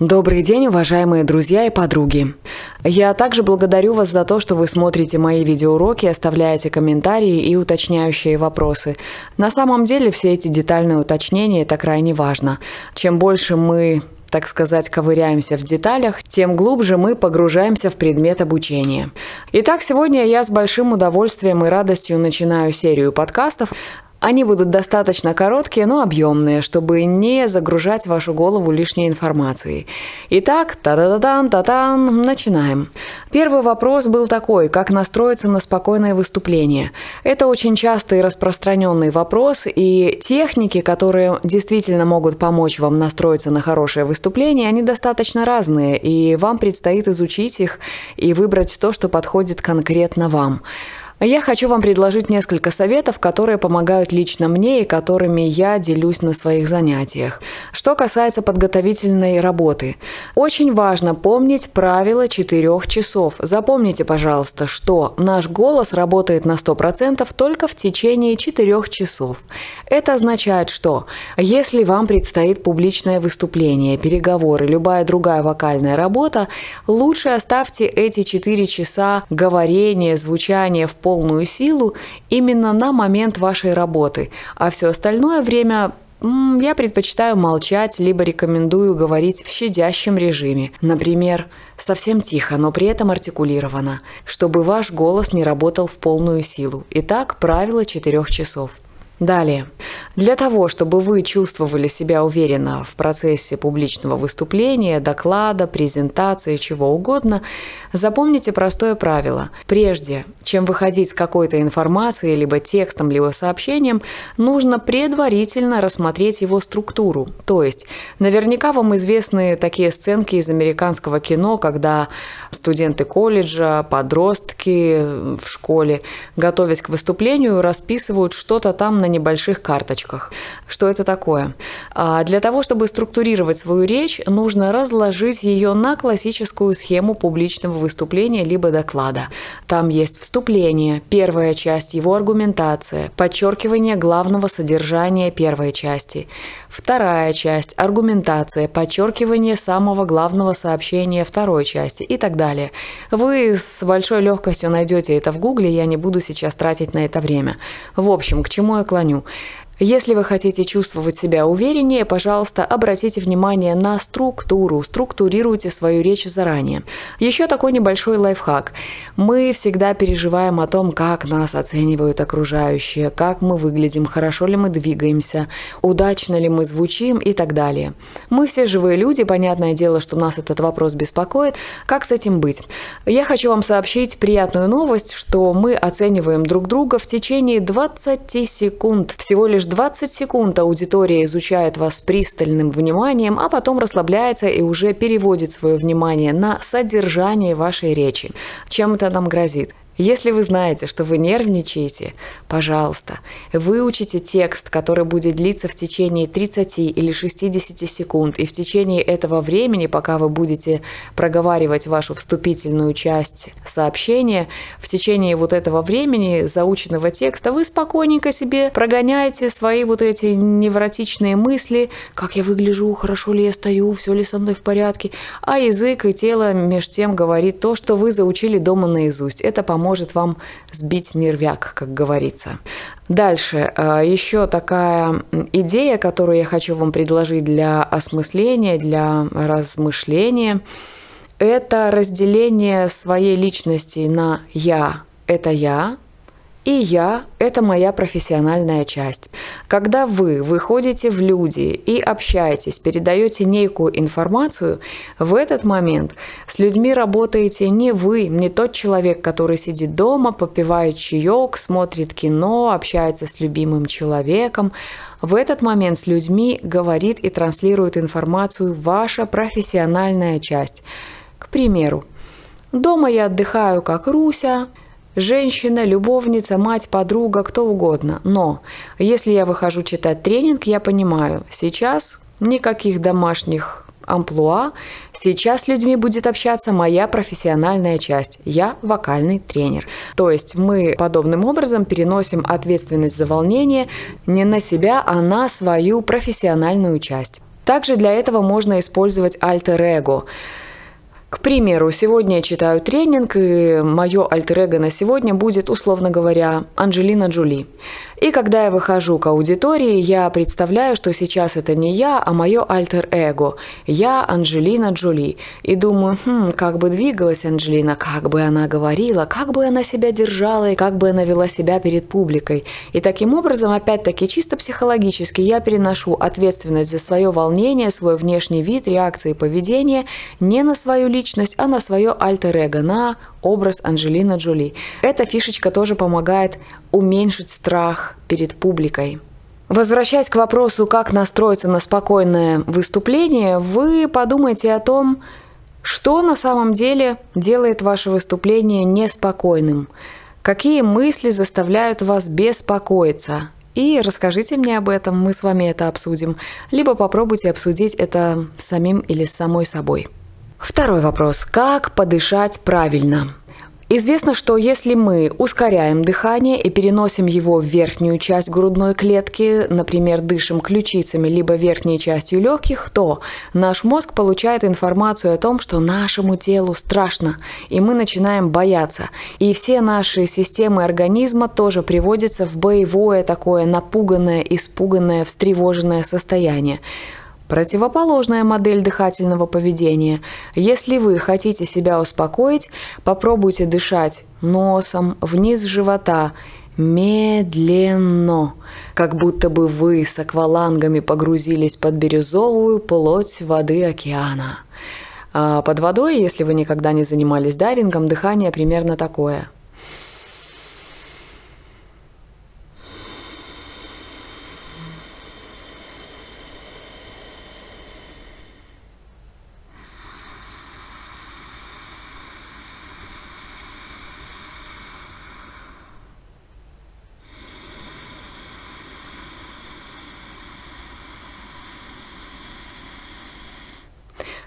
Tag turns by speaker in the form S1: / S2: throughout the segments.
S1: Добрый день, уважаемые друзья и подруги. Я также благодарю вас за то, что вы смотрите мои видеоуроки, оставляете комментарии и уточняющие вопросы. На самом деле все эти детальные уточнения – это крайне важно. Чем больше мы так сказать, ковыряемся в деталях, тем глубже мы погружаемся в предмет обучения. Итак, сегодня я с большим удовольствием и радостью начинаю серию подкастов, они будут достаточно короткие, но объемные, чтобы не загружать вашу голову лишней информацией. Итак, та-да-да-дан, та-тан, начинаем. Первый вопрос был такой, как настроиться на спокойное выступление. Это очень частый распространенный вопрос, и техники, которые действительно могут помочь вам настроиться на хорошее выступление, они достаточно разные, и вам предстоит изучить их и выбрать то, что подходит конкретно вам. Я хочу вам предложить несколько советов, которые помогают лично мне и которыми я делюсь на своих занятиях. Что касается подготовительной работы. Очень важно помнить правило 4 часов. Запомните, пожалуйста, что наш голос работает на 100% только в течение 4 часов. Это означает, что если вам предстоит публичное выступление, переговоры, любая другая вокальная работа, лучше оставьте эти 4 часа говорения, звучания в полную силу именно на момент вашей работы, а все остальное время я предпочитаю молчать, либо рекомендую говорить в щадящем режиме. Например, совсем тихо, но при этом артикулированно, чтобы ваш голос не работал в полную силу. Итак, правило четырех часов. Далее. Для того, чтобы вы чувствовали себя уверенно в процессе публичного выступления, доклада, презентации, чего угодно, запомните простое правило. Прежде чем выходить с какой-то информацией, либо текстом, либо сообщением, нужно предварительно рассмотреть его структуру. То есть, наверняка вам известны такие сценки из американского кино, когда студенты колледжа, подростки в школе, готовясь к выступлению, расписывают что-то там на небольших карточках. Что это такое? А, для того, чтобы структурировать свою речь, нужно разложить ее на классическую схему публичного выступления либо доклада. Там есть вступление, первая часть, его аргументация, подчеркивание главного содержания первой части, вторая часть, аргументация, подчеркивание самого главного сообщения второй части и так далее. Вы с большой легкостью найдете это в Гугле, я не буду сейчас тратить на это время. В общем, к чему я клоню? Если вы хотите чувствовать себя увереннее, пожалуйста, обратите внимание на структуру, структурируйте свою речь заранее. Еще такой небольшой лайфхак. Мы всегда переживаем о том, как нас оценивают окружающие, как мы выглядим, хорошо ли мы двигаемся, удачно ли мы звучим и так далее. Мы все живые люди, понятное дело, что нас этот вопрос беспокоит. Как с этим быть? Я хочу вам сообщить приятную новость, что мы оцениваем друг друга в течение 20 секунд. Всего лишь 20 секунд аудитория изучает вас пристальным вниманием, а потом расслабляется и уже переводит свое внимание на содержание вашей речи. Чем это нам грозит? Если вы знаете, что вы нервничаете, пожалуйста, выучите текст, который будет длиться в течение 30 или 60 секунд, и в течение этого времени, пока вы будете проговаривать вашу вступительную часть сообщения, в течение вот этого времени заученного текста вы спокойненько себе прогоняете свои вот эти невротичные мысли, как я выгляжу, хорошо ли я стою, все ли со мной в порядке, а язык и тело меж тем говорит то, что вы заучили дома наизусть. Это поможет поможет вам сбить нервяк, как говорится. Дальше, э, еще такая идея, которую я хочу вам предложить для осмысления, для размышления, это разделение своей личности на «я» – это я, и я – это моя профессиональная часть. Когда вы выходите в люди и общаетесь, передаете некую информацию, в этот момент с людьми работаете не вы, не тот человек, который сидит дома, попивает чаек, смотрит кино, общается с любимым человеком. В этот момент с людьми говорит и транслирует информацию ваша профессиональная часть. К примеру, дома я отдыхаю как Руся, Женщина, любовница, мать, подруга, кто угодно. Но если я выхожу читать тренинг, я понимаю, сейчас никаких домашних амплуа. Сейчас с людьми будет общаться моя профессиональная часть. Я вокальный тренер. То есть мы подобным образом переносим ответственность за волнение не на себя, а на свою профессиональную часть. Также для этого можно использовать альтер-эго. К примеру, сегодня я читаю тренинг, и мое альтер на сегодня будет, условно говоря, Анджелина Джоли. И когда я выхожу к аудитории, я представляю, что сейчас это не я, а мое альтер-эго. Я Анджелина Джоли. И думаю, хм, как бы двигалась Анджелина, как бы она говорила, как бы она себя держала и как бы она вела себя перед публикой. И таким образом, опять-таки, чисто психологически я переношу ответственность за свое волнение, свой внешний вид, реакции, поведение не на свою личность, а на свое альтер-эго, на образ Анджелина Джоли. Эта фишечка тоже помогает уменьшить страх перед публикой. Возвращаясь к вопросу, как настроиться на спокойное выступление, вы подумайте о том, что на самом деле делает ваше выступление неспокойным, какие мысли заставляют вас беспокоиться. И расскажите мне об этом, мы с вами это обсудим, либо попробуйте обсудить это самим или с самой собой. Второй вопрос. Как подышать правильно? Известно, что если мы ускоряем дыхание и переносим его в верхнюю часть грудной клетки, например, дышим ключицами либо верхней частью легких, то наш мозг получает информацию о том, что нашему телу страшно, и мы начинаем бояться. И все наши системы организма тоже приводятся в боевое такое напуганное, испуганное, встревоженное состояние. Противоположная модель дыхательного поведения. Если вы хотите себя успокоить, попробуйте дышать носом вниз живота, медленно, как будто бы вы с аквалангами погрузились под бирюзовую плоть воды океана. А под водой, если вы никогда не занимались дайвингом, дыхание примерно такое –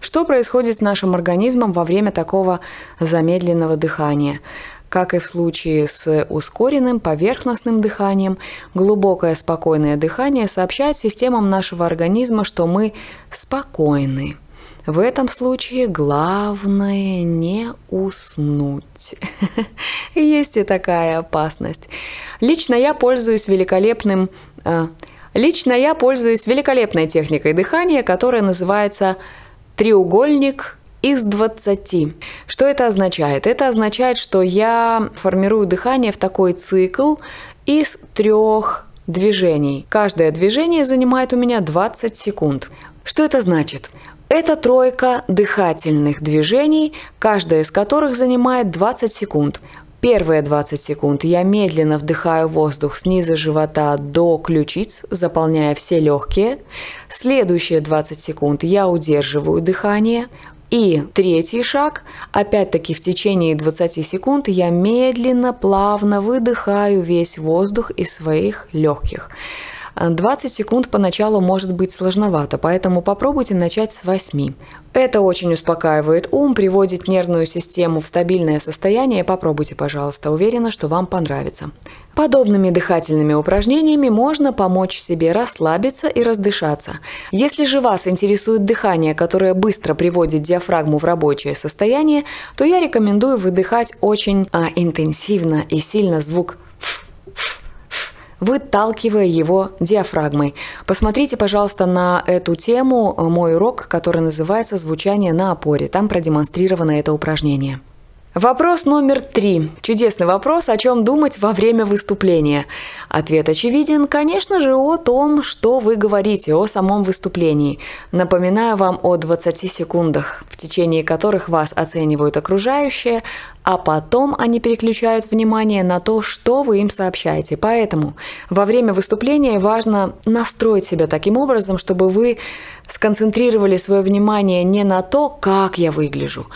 S1: Что происходит с нашим организмом во время такого замедленного дыхания? Как и в случае с ускоренным поверхностным дыханием, глубокое спокойное дыхание сообщает системам нашего организма, что мы спокойны. В этом случае главное не уснуть. Есть и такая опасность. Лично я пользуюсь великолепным э, Лично я пользуюсь великолепной техникой дыхания, которая называется треугольник из 20. Что это означает? Это означает, что я формирую дыхание в такой цикл из трех движений. Каждое движение занимает у меня 20 секунд. Что это значит? Это тройка дыхательных движений, каждая из которых занимает 20 секунд. Первые 20 секунд я медленно вдыхаю воздух снизу живота до ключиц, заполняя все легкие. Следующие 20 секунд я удерживаю дыхание. И третий шаг, опять-таки в течение 20 секунд я медленно, плавно выдыхаю весь воздух из своих легких. 20 секунд поначалу может быть сложновато, поэтому попробуйте начать с 8. Это очень успокаивает ум, приводит нервную систему в стабильное состояние. Попробуйте, пожалуйста. Уверена, что вам понравится. Подобными дыхательными упражнениями можно помочь себе расслабиться и раздышаться. Если же вас интересует дыхание, которое быстро приводит диафрагму в рабочее состояние, то я рекомендую выдыхать очень а, интенсивно и сильно звук выталкивая его диафрагмой. Посмотрите, пожалуйста, на эту тему э, мой урок, который называется «Звучание на опоре». Там продемонстрировано это упражнение. Вопрос номер три. Чудесный вопрос, о чем думать во время выступления. Ответ очевиден, конечно же, о том, что вы говорите, о самом выступлении. Напоминаю вам о 20 секундах, в течение которых вас оценивают окружающие, а потом они переключают внимание на то, что вы им сообщаете. Поэтому во время выступления важно настроить себя таким образом, чтобы вы сконцентрировали свое внимание не на то, как я выгляжу,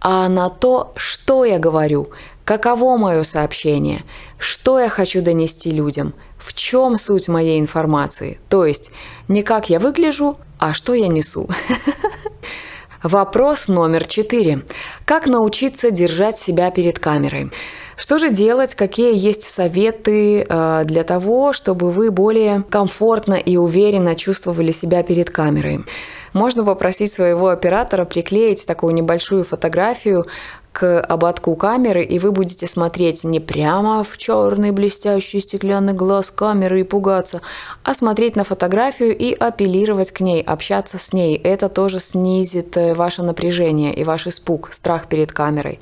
S1: а на то, что я говорю, каково мое сообщение, что я хочу донести людям, в чем суть моей информации. То есть не как я выгляжу, а что я несу. Вопрос номер четыре. Как научиться держать себя перед камерой? Что же делать? Какие есть советы э, для того, чтобы вы более комфортно и уверенно чувствовали себя перед камерой? Можно попросить своего оператора приклеить такую небольшую фотографию к ободку камеры, и вы будете смотреть не прямо в черный блестящий стеклянный глаз камеры и пугаться, а смотреть на фотографию и апеллировать к ней, общаться с ней. Это тоже снизит э, ваше напряжение и ваш испуг, страх перед камерой.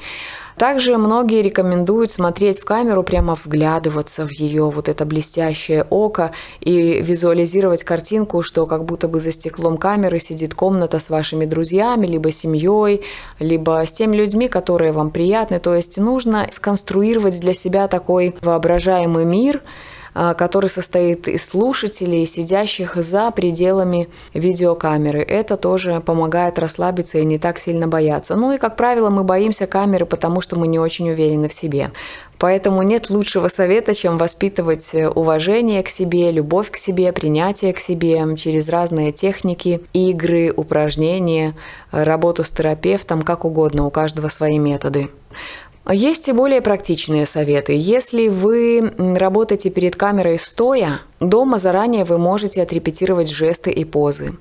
S1: Также многие рекомендуют смотреть в камеру, прямо вглядываться в ее вот это блестящее око и визуализировать картинку, что как будто бы за стеклом камеры сидит комната с вашими друзьями, либо семьей, либо с теми людьми, которые вам приятны. То есть нужно сконструировать для себя такой воображаемый мир, который состоит из слушателей, сидящих за пределами видеокамеры. Это тоже помогает расслабиться и не так сильно бояться. Ну и, как правило, мы боимся камеры, потому что мы не очень уверены в себе. Поэтому нет лучшего совета, чем воспитывать уважение к себе, любовь к себе, принятие к себе через разные техники, игры, упражнения, работу с терапевтом, как угодно, у каждого свои методы. Есть и более практичные советы. Если вы работаете перед камерой стоя, дома заранее вы можете отрепетировать жесты и позы.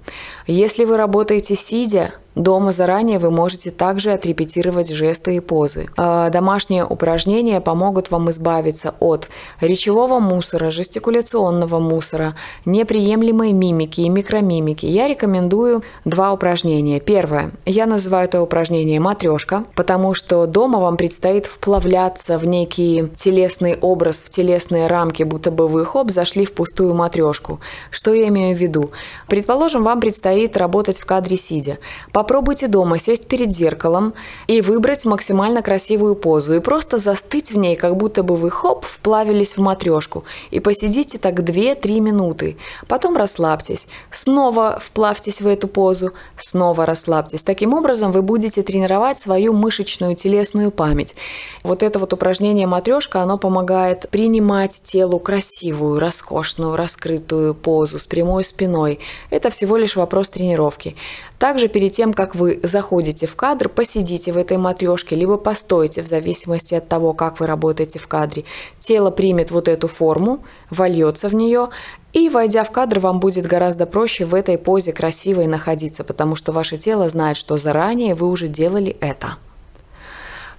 S1: Если вы работаете сидя, Дома заранее вы можете также отрепетировать жесты и позы. А, домашние упражнения помогут вам избавиться от речевого мусора, жестикуляционного мусора, неприемлемой мимики и микромимики. Я рекомендую два упражнения. Первое. Я называю это упражнение матрешка, потому что дома вам предстоит вплавляться в некий телесный образ, в телесные рамки, будто бы вы хоп, зашли в пустую матрешку. Что я имею в виду? Предположим, вам предстоит работать в кадре сидя. Попробуйте дома сесть перед зеркалом и выбрать максимально красивую позу и просто застыть в ней, как будто бы вы хоп, вплавились в матрешку. И посидите так 2-3 минуты. Потом расслабьтесь. Снова вплавьтесь в эту позу. Снова расслабьтесь. Таким образом вы будете тренировать свою мышечную телесную память. Вот это вот упражнение матрешка, оно помогает принимать телу красивую, роскошную, раскрытую позу с прямой спиной. Это всего лишь вопрос тренировки. Также перед тем, как вы заходите в кадр, посидите в этой матрешке, либо постойте, в зависимости от того, как вы работаете в кадре. Тело примет вот эту форму, вольется в нее, и, войдя в кадр, вам будет гораздо проще в этой позе красивой находиться, потому что ваше тело знает, что заранее вы уже делали это.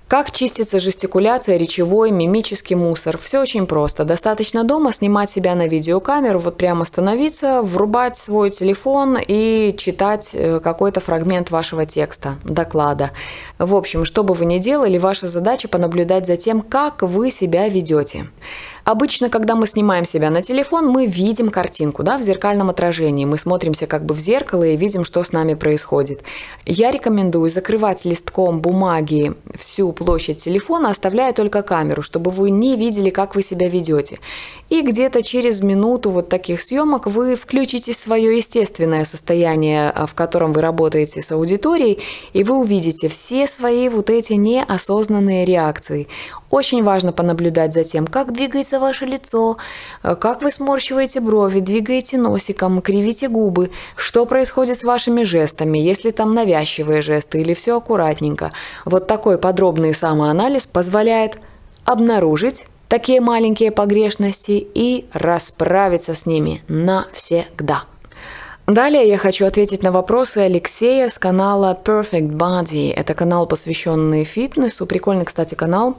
S1: Как чистится жестикуляция, речевой, мимический мусор? Все очень просто. Достаточно дома снимать себя на видеокамеру, вот прямо становиться, врубать свой телефон и читать э, какой-то фрагмент вашего текста, доклада. В общем, что бы вы ни делали, ваша задача понаблюдать за тем, как вы себя ведете. Обычно, когда мы снимаем себя на телефон, мы видим картинку да, в зеркальном отражении. Мы смотримся как бы в зеркало и видим, что с нами происходит. Я рекомендую закрывать листком бумаги всю площадь телефона, оставляя только камеру, чтобы вы не видели, как вы себя ведете. И где-то через минуту вот таких съемок вы включите свое естественное состояние, а, в котором вы работаете с аудиторией, и вы увидите все свои вот эти неосознанные реакции. Очень важно понаблюдать за тем, как двигается ваше лицо, э, как вы сморщиваете брови, двигаете носиком, кривите губы, что происходит с вашими жестами, если там навязчивые жесты или все аккуратненько. Вот такой подробный самоанализ позволяет обнаружить такие маленькие погрешности и расправиться с ними навсегда. Далее я хочу ответить на вопросы Алексея с канала Perfect Body. Это канал, посвященный фитнесу. Прикольный, кстати, канал.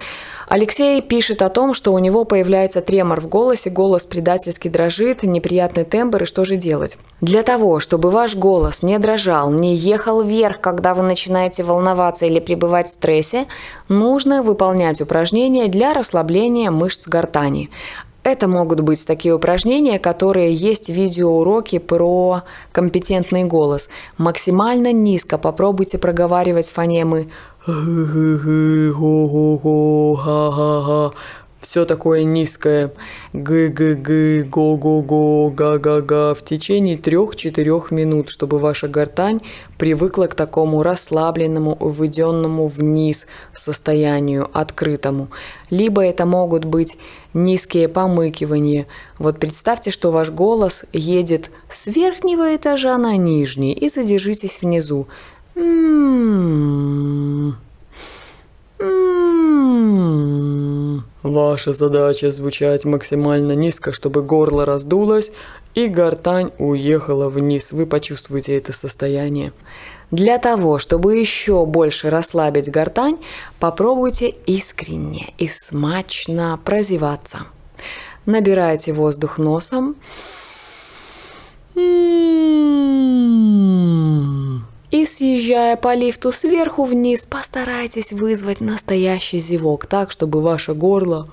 S1: Алексей пишет о том, что у него появляется тремор в голосе, голос предательски дрожит, неприятный тембр, и что же делать? Для того, чтобы ваш голос не дрожал, не ехал вверх, когда вы начинаете волноваться или пребывать в стрессе, нужно выполнять упражнения для расслабления мышц гортани. Это могут быть такие упражнения, которые есть видеоуроки про компетентный голос. Максимально низко попробуйте проговаривать фонемы все такое низкое г-г-г, го-го-го, га-га-га в течение трех-четырех минут, чтобы ваша гортань привыкла к такому расслабленному, уведенному вниз состоянию, открытому. Либо это могут быть низкие помыкивания. Вот представьте, что ваш голос едет с верхнего этажа на нижний и задержитесь внизу. М-м-м.
S2: Ваша задача звучать максимально низко, чтобы горло раздулось и гортань уехала вниз. Вы почувствуете это состояние.
S1: Для того, чтобы еще больше расслабить гортань, попробуйте искренне и смачно прозеваться. Набирайте воздух носом съезжая по лифту сверху вниз, постарайтесь вызвать настоящий зевок так, чтобы ваше горло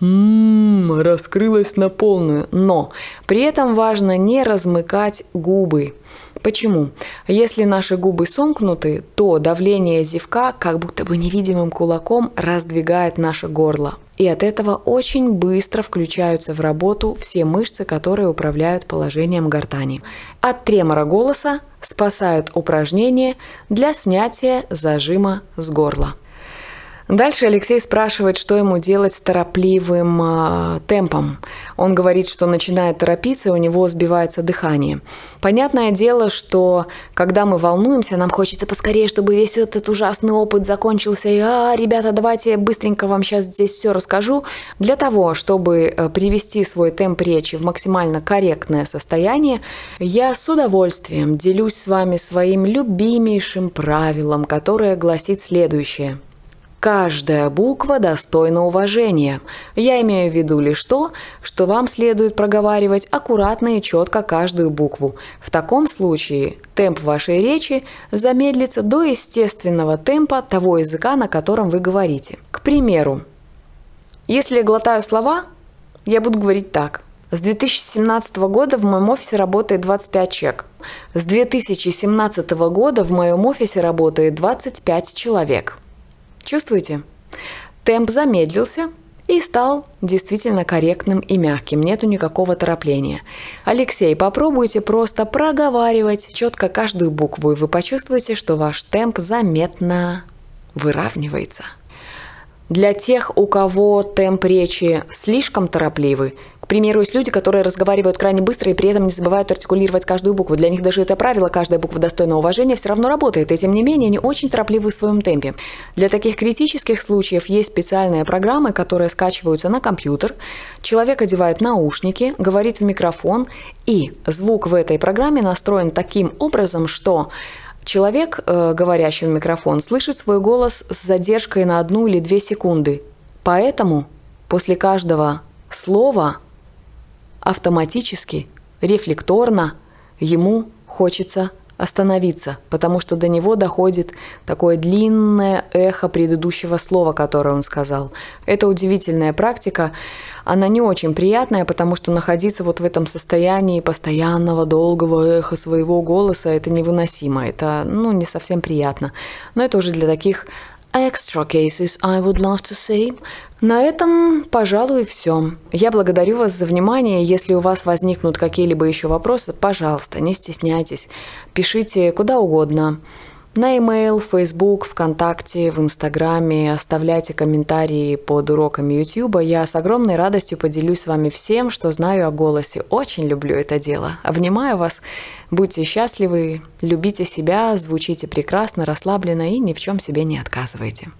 S1: раскрылось на полную. Но при этом важно не размыкать губы. Почему? Если наши губы сомкнуты, то давление зевка как будто бы невидимым кулаком раздвигает наше горло. И от этого очень быстро включаются в работу все мышцы, которые управляют положением гортани. От тремора голоса спасают упражнения для снятия зажима с горла. Дальше Алексей спрашивает, что ему делать с торопливым э, темпом. Он говорит, что начинает торопиться, и у него сбивается дыхание. Понятное дело, что когда мы волнуемся, нам хочется поскорее, чтобы весь этот ужасный опыт закончился. И, а, ребята, давайте я быстренько вам сейчас здесь все расскажу. Для того, чтобы э, привести свой темп речи в максимально корректное состояние, я с удовольствием делюсь с вами своим любимейшим правилом, которое гласит следующее – Каждая буква достойна уважения. Я имею в виду лишь то, что вам следует проговаривать аккуратно и четко каждую букву. В таком случае темп вашей речи замедлится до естественного темпа того языка, на котором вы говорите. К примеру, если я глотаю слова, я буду говорить так. С 2017 года в моем офисе работает 25 человек. С 2017 года в моем офисе работает 25 человек. Чувствуете? Темп замедлился и стал действительно корректным и мягким, нету никакого торопления. Алексей, попробуйте просто проговаривать четко каждую букву, и вы почувствуете, что ваш темп заметно выравнивается. Для тех, у кого темп речи слишком торопливый, примеру, есть люди, которые разговаривают крайне быстро и при этом не забывают артикулировать каждую букву. Для них даже это правило, каждая буква достойна уважения, все равно работает. И тем не менее, они очень торопливы в своем темпе. Для таких критических случаев есть специальные программы, которые скачиваются на компьютер. Человек одевает наушники, говорит в микрофон, и звук в этой программе настроен таким образом, что Человек, э, говорящий в микрофон, слышит свой голос с задержкой на одну или две секунды. Поэтому после каждого слова автоматически, рефлекторно ему хочется остановиться, потому что до него доходит такое длинное эхо предыдущего слова, которое он сказал. Это удивительная практика. Она не очень приятная, потому что находиться вот в этом состоянии постоянного долгого эха своего голоса, это невыносимо, это ну, не совсем приятно. Но это уже для таких extra cases, I would love to say. На этом, пожалуй, все. Я благодарю вас за внимание. Если у вас возникнут какие-либо еще вопросы, пожалуйста, не стесняйтесь. Пишите куда угодно. На e-mail, Facebook, ВКонтакте, в Инстаграме. Оставляйте комментарии под уроками YouTube. Я с огромной радостью поделюсь с вами всем, что знаю о голосе. Очень люблю это дело. Обнимаю вас. Будьте счастливы, любите себя, звучите прекрасно, расслабленно и ни в чем себе не отказывайте.